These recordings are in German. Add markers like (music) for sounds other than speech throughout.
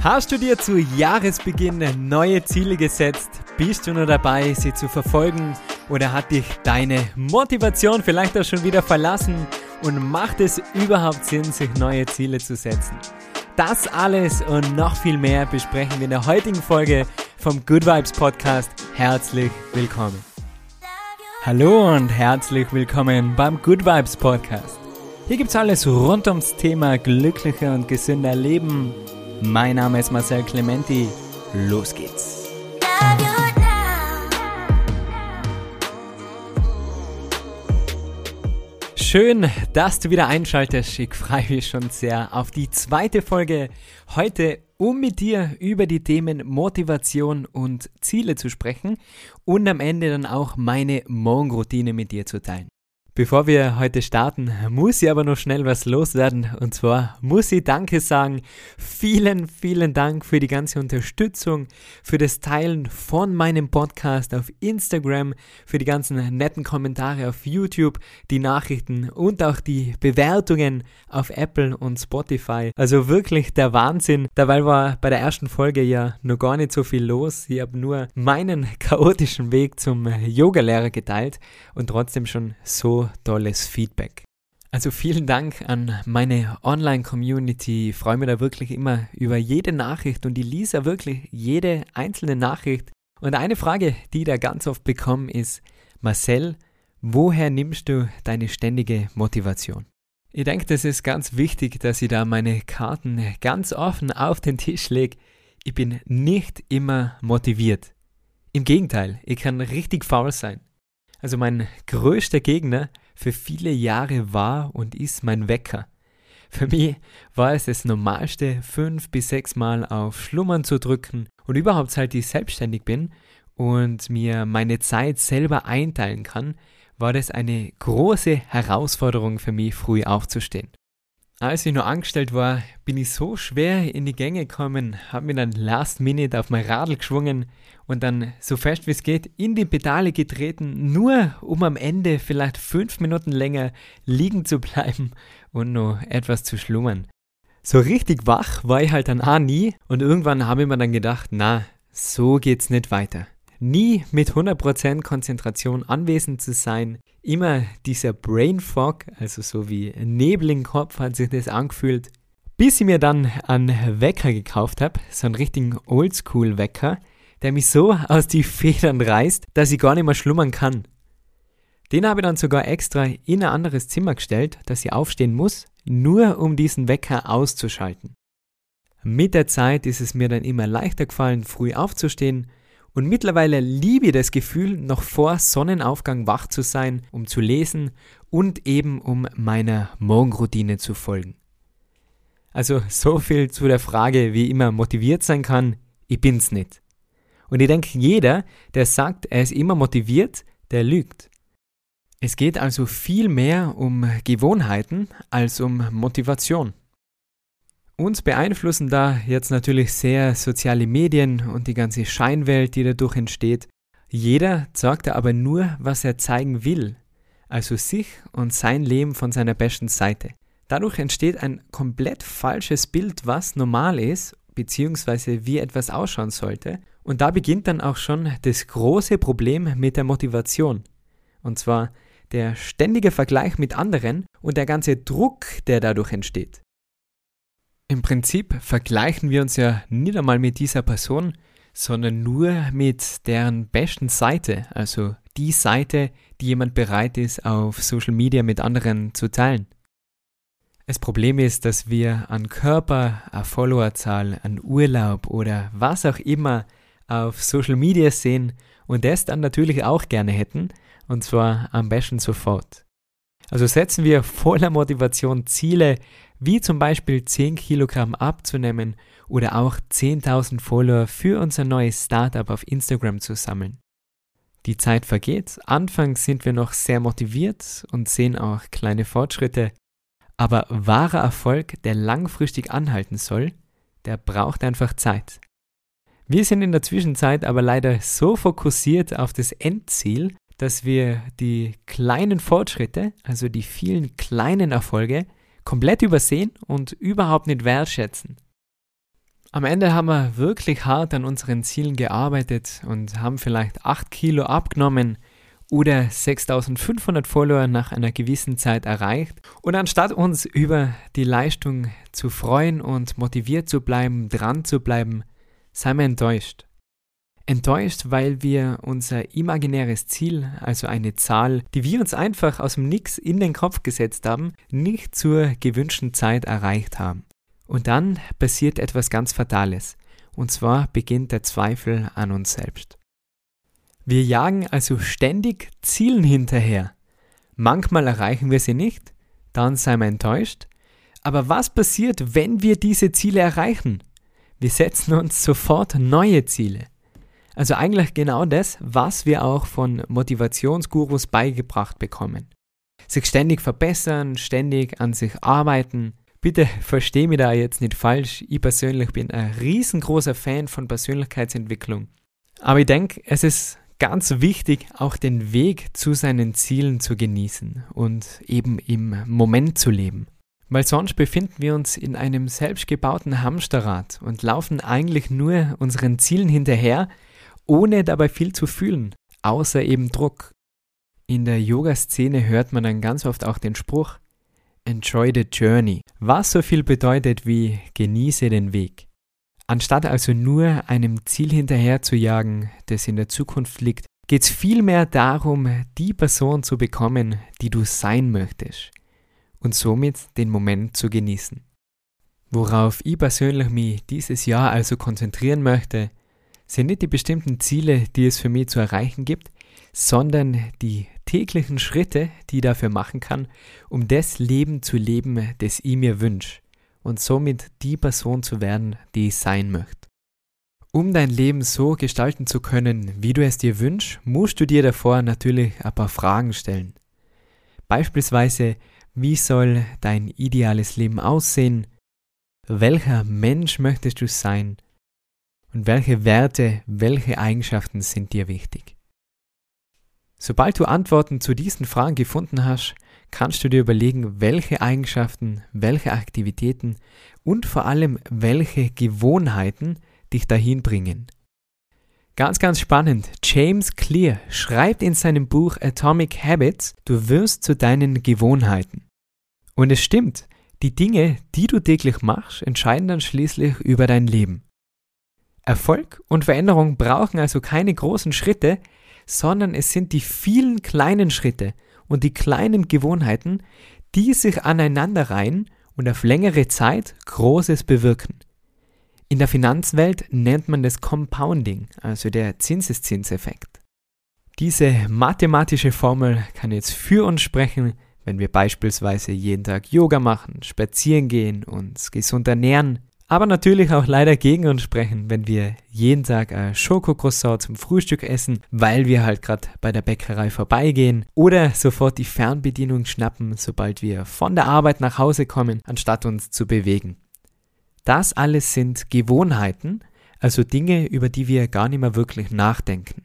Hast du dir zu Jahresbeginn neue Ziele gesetzt? Bist du nur dabei, sie zu verfolgen? Oder hat dich deine Motivation vielleicht auch schon wieder verlassen? Und macht es überhaupt Sinn, sich neue Ziele zu setzen? Das alles und noch viel mehr besprechen wir in der heutigen Folge vom Good Vibes Podcast. Herzlich willkommen. Hallo und herzlich willkommen beim Good Vibes Podcast. Hier gibt's alles rund ums Thema glücklicher und gesünder Leben mein Name ist Marcel Clementi. Los geht's. Schön, dass du wieder einschaltest. Ich freue mich schon sehr auf die zweite Folge heute, um mit dir über die Themen Motivation und Ziele zu sprechen und am Ende dann auch meine Morgenroutine mit dir zu teilen. Bevor wir heute starten, muss ich aber noch schnell was loswerden. Und zwar muss ich Danke sagen. Vielen, vielen Dank für die ganze Unterstützung, für das Teilen von meinem Podcast auf Instagram, für die ganzen netten Kommentare auf YouTube, die Nachrichten und auch die Bewertungen auf Apple und Spotify. Also wirklich der Wahnsinn. Dabei war bei der ersten Folge ja noch gar nicht so viel los. Ich habe nur meinen (laughs) chaotischen Weg zum Yogalehrer geteilt und trotzdem schon so tolles Feedback. Also vielen Dank an meine Online-Community. Ich freue mich da wirklich immer über jede Nachricht und ich lese wirklich jede einzelne Nachricht. Und eine Frage, die ich da ganz oft bekomme, ist, Marcel, woher nimmst du deine ständige Motivation? Ich denke, das ist ganz wichtig, dass ich da meine Karten ganz offen auf den Tisch lege. Ich bin nicht immer motiviert. Im Gegenteil, ich kann richtig faul sein. Also mein größter Gegner für viele Jahre war und ist mein Wecker. Für mich war es das Normalste, fünf bis sechs Mal auf Schlummern zu drücken und überhaupt seit ich selbstständig bin und mir meine Zeit selber einteilen kann, war das eine große Herausforderung für mich, früh aufzustehen. Als ich noch angestellt war, bin ich so schwer in die Gänge gekommen, habe mir dann last minute auf mein Radl geschwungen und dann so fest wie es geht in die Pedale getreten, nur um am Ende vielleicht fünf Minuten länger liegen zu bleiben und noch etwas zu schlummern. So richtig wach war ich halt dann auch nie und irgendwann habe ich mir dann gedacht, na, so geht's nicht weiter nie mit 100% Konzentration anwesend zu sein. Immer dieser Brain Fog, also so wie Nebel im Kopf hat sich das angefühlt. Bis ich mir dann einen Wecker gekauft habe, so einen richtigen Oldschool-Wecker, der mich so aus die Federn reißt, dass ich gar nicht mehr schlummern kann. Den habe ich dann sogar extra in ein anderes Zimmer gestellt, dass ich aufstehen muss, nur um diesen Wecker auszuschalten. Mit der Zeit ist es mir dann immer leichter gefallen, früh aufzustehen und mittlerweile liebe ich das Gefühl, noch vor Sonnenaufgang wach zu sein, um zu lesen und eben um meiner Morgenroutine zu folgen. Also so viel zu der Frage, wie immer motiviert sein kann. Ich bin's nicht. Und ich denke, jeder, der sagt, er ist immer motiviert, der lügt. Es geht also viel mehr um Gewohnheiten als um Motivation. Uns beeinflussen da jetzt natürlich sehr soziale Medien und die ganze Scheinwelt, die dadurch entsteht. Jeder sagt aber nur, was er zeigen will, also sich und sein Leben von seiner besten Seite. Dadurch entsteht ein komplett falsches Bild, was normal ist, beziehungsweise wie etwas ausschauen sollte. Und da beginnt dann auch schon das große Problem mit der Motivation. Und zwar der ständige Vergleich mit anderen und der ganze Druck, der dadurch entsteht. Im Prinzip vergleichen wir uns ja nicht einmal mit dieser Person, sondern nur mit deren besten Seite, also die Seite, die jemand bereit ist, auf Social Media mit anderen zu teilen. Das Problem ist, dass wir an Körper, an Followerzahl, an Urlaub oder was auch immer auf Social Media sehen und das dann natürlich auch gerne hätten, und zwar am besten sofort. Also setzen wir voller Motivation Ziele, wie zum Beispiel 10 Kilogramm abzunehmen oder auch 10.000 Follower für unser neues Startup auf Instagram zu sammeln. Die Zeit vergeht, anfangs sind wir noch sehr motiviert und sehen auch kleine Fortschritte, aber wahrer Erfolg, der langfristig anhalten soll, der braucht einfach Zeit. Wir sind in der Zwischenzeit aber leider so fokussiert auf das Endziel, dass wir die kleinen Fortschritte, also die vielen kleinen Erfolge, komplett übersehen und überhaupt nicht wertschätzen. Am Ende haben wir wirklich hart an unseren Zielen gearbeitet und haben vielleicht 8 Kilo abgenommen oder 6500 Follower nach einer gewissen Zeit erreicht. Und anstatt uns über die Leistung zu freuen und motiviert zu bleiben, dran zu bleiben, seien wir enttäuscht. Enttäuscht, weil wir unser imaginäres Ziel, also eine Zahl, die wir uns einfach aus dem Nix in den Kopf gesetzt haben, nicht zur gewünschten Zeit erreicht haben. Und dann passiert etwas ganz Fatales. Und zwar beginnt der Zweifel an uns selbst. Wir jagen also ständig Zielen hinterher. Manchmal erreichen wir sie nicht, dann seien wir enttäuscht. Aber was passiert, wenn wir diese Ziele erreichen? Wir setzen uns sofort neue Ziele. Also eigentlich genau das, was wir auch von Motivationsgurus beigebracht bekommen. Sich ständig verbessern, ständig an sich arbeiten, Bitte verstehe mich da jetzt nicht falsch. Ich persönlich bin ein riesengroßer Fan von Persönlichkeitsentwicklung. Aber ich denke, es ist ganz wichtig, auch den Weg zu seinen Zielen zu genießen und eben im Moment zu leben. Weil sonst befinden wir uns in einem selbstgebauten Hamsterrad und laufen eigentlich nur unseren Zielen hinterher, ohne dabei viel zu fühlen, außer eben Druck. In der Yoga-Szene hört man dann ganz oft auch den Spruch, Enjoy the Journey, was so viel bedeutet wie genieße den Weg. Anstatt also nur einem Ziel hinterher zu jagen, das in der Zukunft liegt, geht es vielmehr darum, die Person zu bekommen, die du sein möchtest und somit den Moment zu genießen. Worauf ich persönlich mich dieses Jahr also konzentrieren möchte, sind nicht die bestimmten Ziele, die es für mich zu erreichen gibt, sondern die täglichen Schritte, die ich dafür machen kann, um das Leben zu leben, das ich mir wünsche und somit die Person zu werden, die ich sein möchte. Um dein Leben so gestalten zu können, wie du es dir wünschst, musst du dir davor natürlich ein paar Fragen stellen. Beispielsweise, wie soll dein ideales Leben aussehen? Welcher Mensch möchtest du sein? Und welche Werte, welche Eigenschaften sind dir wichtig? Sobald du Antworten zu diesen Fragen gefunden hast, kannst du dir überlegen, welche Eigenschaften, welche Aktivitäten und vor allem welche Gewohnheiten dich dahin bringen. Ganz, ganz spannend. James Clear schreibt in seinem Buch Atomic Habits, du wirst zu deinen Gewohnheiten. Und es stimmt, die Dinge, die du täglich machst, entscheiden dann schließlich über dein Leben. Erfolg und Veränderung brauchen also keine großen Schritte, sondern es sind die vielen kleinen Schritte und die kleinen Gewohnheiten, die sich aneinander reihen und auf längere Zeit Großes bewirken. In der Finanzwelt nennt man das Compounding, also der Zinseszinseffekt. Diese mathematische Formel kann jetzt für uns sprechen, wenn wir beispielsweise jeden Tag Yoga machen, spazieren gehen, uns gesund ernähren, aber natürlich auch leider gegen uns sprechen, wenn wir jeden Tag ein Schokocroissant zum Frühstück essen, weil wir halt gerade bei der Bäckerei vorbeigehen oder sofort die Fernbedienung schnappen, sobald wir von der Arbeit nach Hause kommen, anstatt uns zu bewegen. Das alles sind Gewohnheiten, also Dinge, über die wir gar nicht mehr wirklich nachdenken.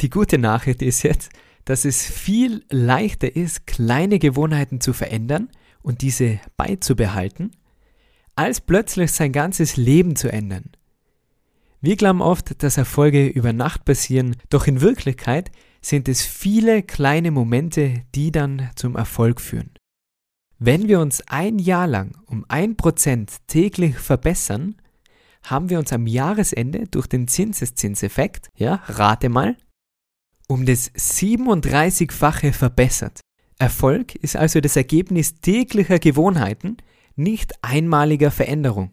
Die gute Nachricht ist jetzt, dass es viel leichter ist, kleine Gewohnheiten zu verändern und diese beizubehalten, als plötzlich sein ganzes Leben zu ändern. Wir glauben oft, dass Erfolge über Nacht passieren, doch in Wirklichkeit sind es viele kleine Momente, die dann zum Erfolg führen. Wenn wir uns ein Jahr lang um ein Prozent täglich verbessern, haben wir uns am Jahresende durch den Zinseszinseffekt, ja, rate mal, um das 37-fache verbessert. Erfolg ist also das Ergebnis täglicher Gewohnheiten, nicht einmaliger Veränderung.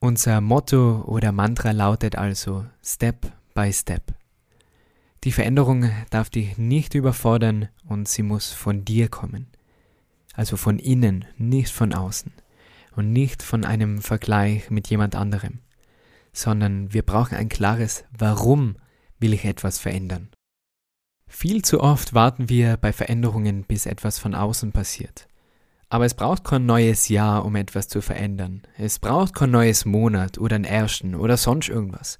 Unser Motto oder Mantra lautet also Step by Step. Die Veränderung darf dich nicht überfordern und sie muss von dir kommen. Also von innen, nicht von außen und nicht von einem Vergleich mit jemand anderem, sondern wir brauchen ein klares Warum will ich etwas verändern. Viel zu oft warten wir bei Veränderungen, bis etwas von außen passiert. Aber es braucht kein neues Jahr, um etwas zu verändern. Es braucht kein neues Monat oder ein ersten oder sonst irgendwas.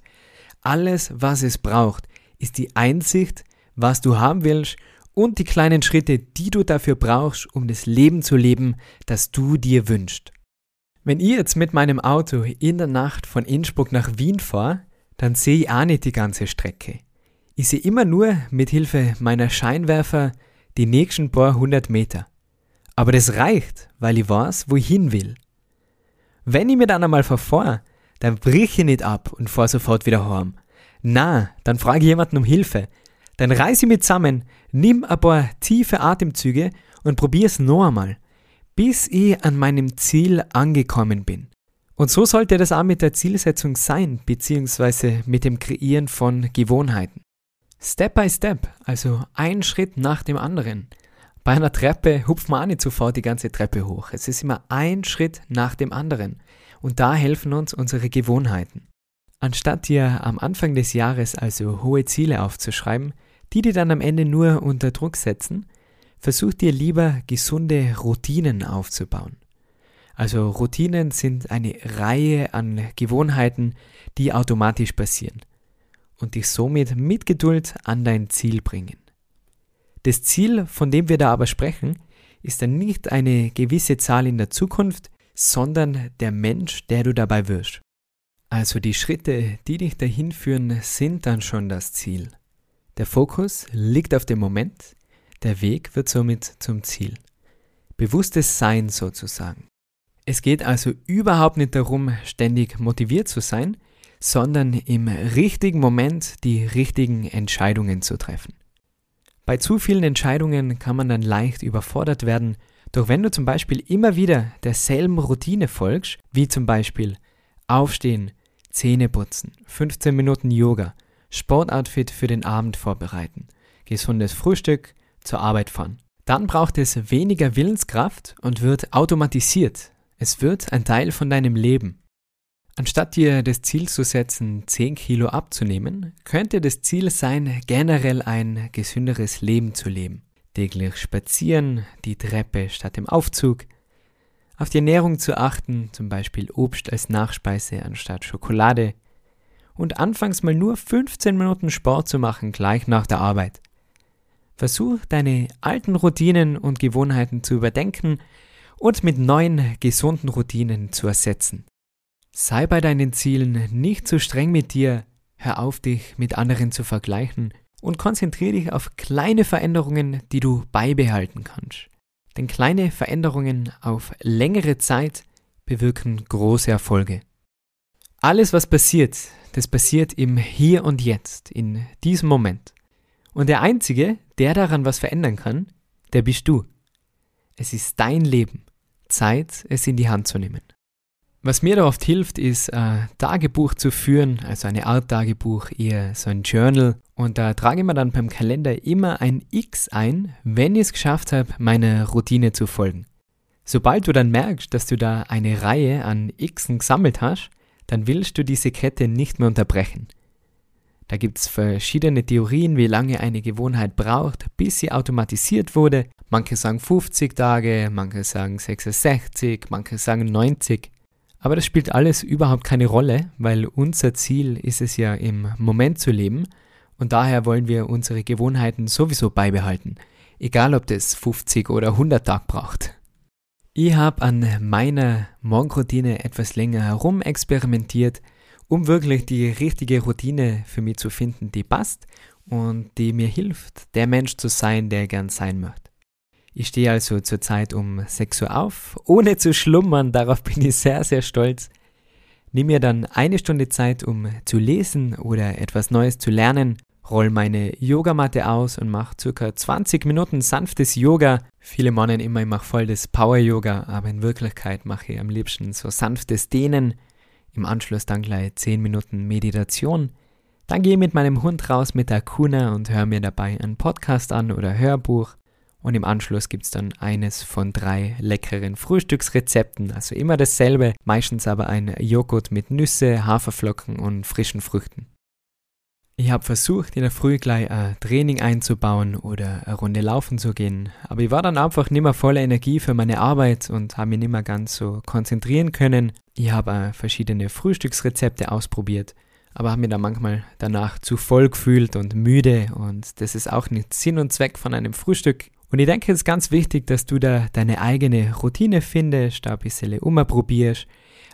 Alles, was es braucht, ist die Einsicht, was du haben willst und die kleinen Schritte, die du dafür brauchst, um das Leben zu leben, das du dir wünschst. Wenn ich jetzt mit meinem Auto in der Nacht von Innsbruck nach Wien fahre, dann sehe ich auch nicht die ganze Strecke. Ich sehe immer nur mit Hilfe meiner Scheinwerfer die nächsten paar hundert Meter. Aber das reicht, weil ich weiß, wo ich hin will. Wenn ich mir dann einmal verfahre, dann brich ich nicht ab und fahr sofort wieder heim. Na, dann frage ich jemanden um Hilfe. Dann reiß ich mich zusammen, nimm ein paar tiefe Atemzüge und probier's noch einmal, bis ich an meinem Ziel angekommen bin. Und so sollte das auch mit der Zielsetzung sein, beziehungsweise mit dem Kreieren von Gewohnheiten. Step by Step, also ein Schritt nach dem anderen. Bei einer Treppe hupft man auch nicht sofort die ganze Treppe hoch. Es ist immer ein Schritt nach dem anderen. Und da helfen uns unsere Gewohnheiten. Anstatt dir am Anfang des Jahres also hohe Ziele aufzuschreiben, die dir dann am Ende nur unter Druck setzen, versuch dir lieber gesunde Routinen aufzubauen. Also Routinen sind eine Reihe an Gewohnheiten, die automatisch passieren und dich somit mit Geduld an dein Ziel bringen. Das Ziel, von dem wir da aber sprechen, ist dann nicht eine gewisse Zahl in der Zukunft, sondern der Mensch, der du dabei wirst. Also die Schritte, die dich dahin führen, sind dann schon das Ziel. Der Fokus liegt auf dem Moment, der Weg wird somit zum Ziel. Bewusstes Sein sozusagen. Es geht also überhaupt nicht darum, ständig motiviert zu sein, sondern im richtigen Moment die richtigen Entscheidungen zu treffen. Bei zu vielen Entscheidungen kann man dann leicht überfordert werden, doch wenn du zum Beispiel immer wieder derselben Routine folgst, wie zum Beispiel Aufstehen, Zähne putzen, 15 Minuten Yoga, Sportoutfit für den Abend vorbereiten, gesundes Frühstück, zur Arbeit fahren, dann braucht es weniger Willenskraft und wird automatisiert, es wird ein Teil von deinem Leben. Anstatt dir das Ziel zu setzen, 10 Kilo abzunehmen, könnte das Ziel sein, generell ein gesünderes Leben zu leben. Täglich spazieren, die Treppe statt dem Aufzug, auf die Ernährung zu achten, zum Beispiel Obst als Nachspeise anstatt Schokolade, und anfangs mal nur 15 Minuten Sport zu machen, gleich nach der Arbeit. Versuch deine alten Routinen und Gewohnheiten zu überdenken und mit neuen, gesunden Routinen zu ersetzen. Sei bei deinen Zielen nicht zu streng mit dir, hör auf dich mit anderen zu vergleichen und konzentriere dich auf kleine Veränderungen, die du beibehalten kannst. Denn kleine Veränderungen auf längere Zeit bewirken große Erfolge. Alles, was passiert, das passiert im Hier und Jetzt, in diesem Moment. Und der Einzige, der daran was verändern kann, der bist du. Es ist dein Leben. Zeit, es in die Hand zu nehmen. Was mir da oft hilft, ist ein Tagebuch zu führen, also eine Art Tagebuch, eher so ein Journal. Und da trage ich mir dann beim Kalender immer ein X ein, wenn ich es geschafft habe, meiner Routine zu folgen. Sobald du dann merkst, dass du da eine Reihe an Xen gesammelt hast, dann willst du diese Kette nicht mehr unterbrechen. Da gibt es verschiedene Theorien, wie lange eine Gewohnheit braucht, bis sie automatisiert wurde. Manche sagen 50 Tage, manche sagen 66, manche sagen 90. Aber das spielt alles überhaupt keine Rolle, weil unser Ziel ist es ja im Moment zu leben und daher wollen wir unsere Gewohnheiten sowieso beibehalten, egal ob das 50 oder 100 Tage braucht. Ich habe an meiner Morgenroutine etwas länger herum experimentiert um wirklich die richtige Routine für mich zu finden, die passt und die mir hilft, der Mensch zu sein, der gern sein möchte. Ich stehe also zurzeit um 6 Uhr auf, ohne zu schlummern, darauf bin ich sehr, sehr stolz. Nimm mir dann eine Stunde Zeit, um zu lesen oder etwas Neues zu lernen, roll meine Yogamatte aus und mache circa 20 Minuten sanftes Yoga. Viele meinen immer, ich mache voll das Power-Yoga, aber in Wirklichkeit mache ich am liebsten so sanftes Dehnen im Anschluss dann gleich 10 Minuten Meditation. Dann gehe ich mit meinem Hund raus mit der Kuna und höre mir dabei einen Podcast an oder Hörbuch. Und im Anschluss gibt es dann eines von drei leckeren Frühstücksrezepten, also immer dasselbe, meistens aber ein Joghurt mit Nüsse, Haferflocken und frischen Früchten. Ich habe versucht, in der Früh gleich ein Training einzubauen oder eine Runde laufen zu gehen, aber ich war dann einfach nicht mehr voller Energie für meine Arbeit und habe mich nicht mehr ganz so konzentrieren können. Ich habe verschiedene Frühstücksrezepte ausprobiert, aber habe mich dann manchmal danach zu voll gefühlt und müde und das ist auch nicht Sinn und Zweck von einem Frühstück. Und ich denke, es ist ganz wichtig, dass du da deine eigene Routine findest, da ein bisschen umprobierst,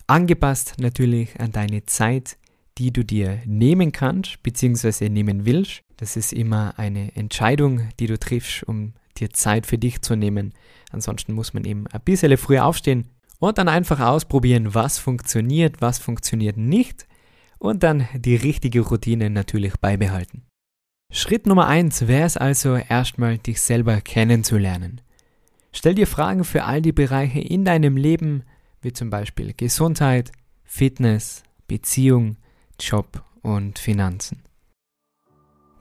angepasst natürlich an deine Zeit, die du dir nehmen kannst, bzw. nehmen willst. Das ist immer eine Entscheidung, die du triffst, um dir Zeit für dich zu nehmen. Ansonsten muss man eben ein bisschen früher aufstehen und dann einfach ausprobieren, was funktioniert, was funktioniert nicht und dann die richtige Routine natürlich beibehalten. Schritt Nummer eins wäre es also erstmal, dich selber kennenzulernen. Stell dir Fragen für all die Bereiche in deinem Leben, wie zum Beispiel Gesundheit, Fitness, Beziehung, Job und Finanzen.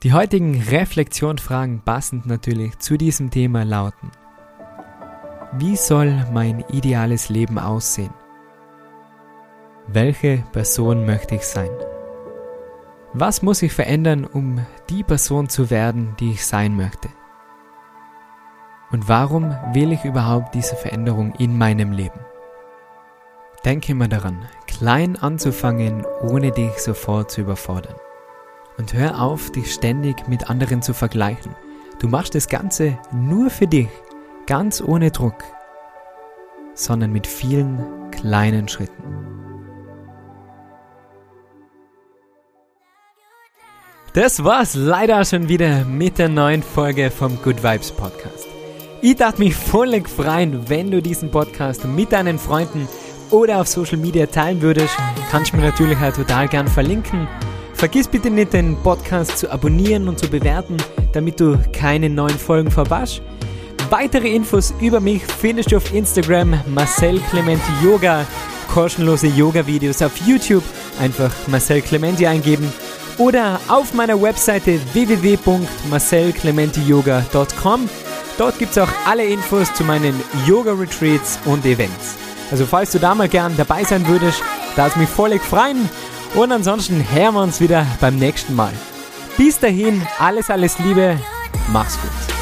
Die heutigen Reflexionsfragen passend natürlich zu diesem Thema lauten. Wie soll mein ideales Leben aussehen? Welche Person möchte ich sein? Was muss ich verändern, um die Person zu werden, die ich sein möchte? Und warum will ich überhaupt diese Veränderung in meinem Leben? Denke immer daran, klein anzufangen, ohne dich sofort zu überfordern. Und hör auf, dich ständig mit anderen zu vergleichen. Du machst das Ganze nur für dich, ganz ohne Druck, sondern mit vielen kleinen Schritten. Das war's leider schon wieder mit der neuen Folge vom Good Vibes Podcast. Ich darf mich voll freuen, wenn du diesen Podcast mit deinen Freunden oder auf Social Media teilen würdest. Kannst du mir natürlich auch total gern verlinken. Vergiss bitte nicht, den Podcast zu abonnieren und zu bewerten, damit du keine neuen Folgen verpasst. Weitere Infos über mich findest du auf Instagram Marcel Clement Yoga, kostenlose Yoga-Videos auf YouTube. Einfach Marcel Clementi eingeben oder auf meiner Webseite www.marcelclementiyoga.com. Dort gibt es auch alle Infos zu meinen Yoga-Retreats und Events. Also falls du da mal gern dabei sein würdest, da es mich voll freuen. Und ansonsten hören wir uns wieder beim nächsten Mal. Bis dahin, alles, alles Liebe, mach's gut.